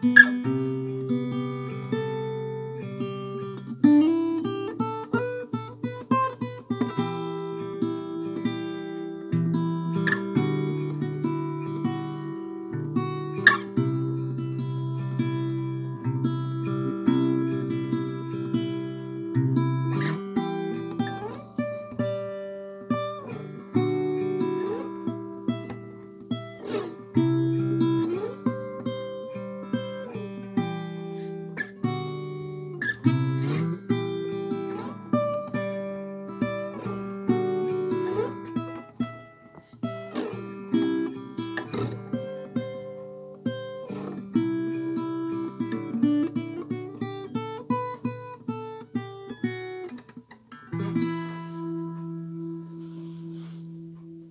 Música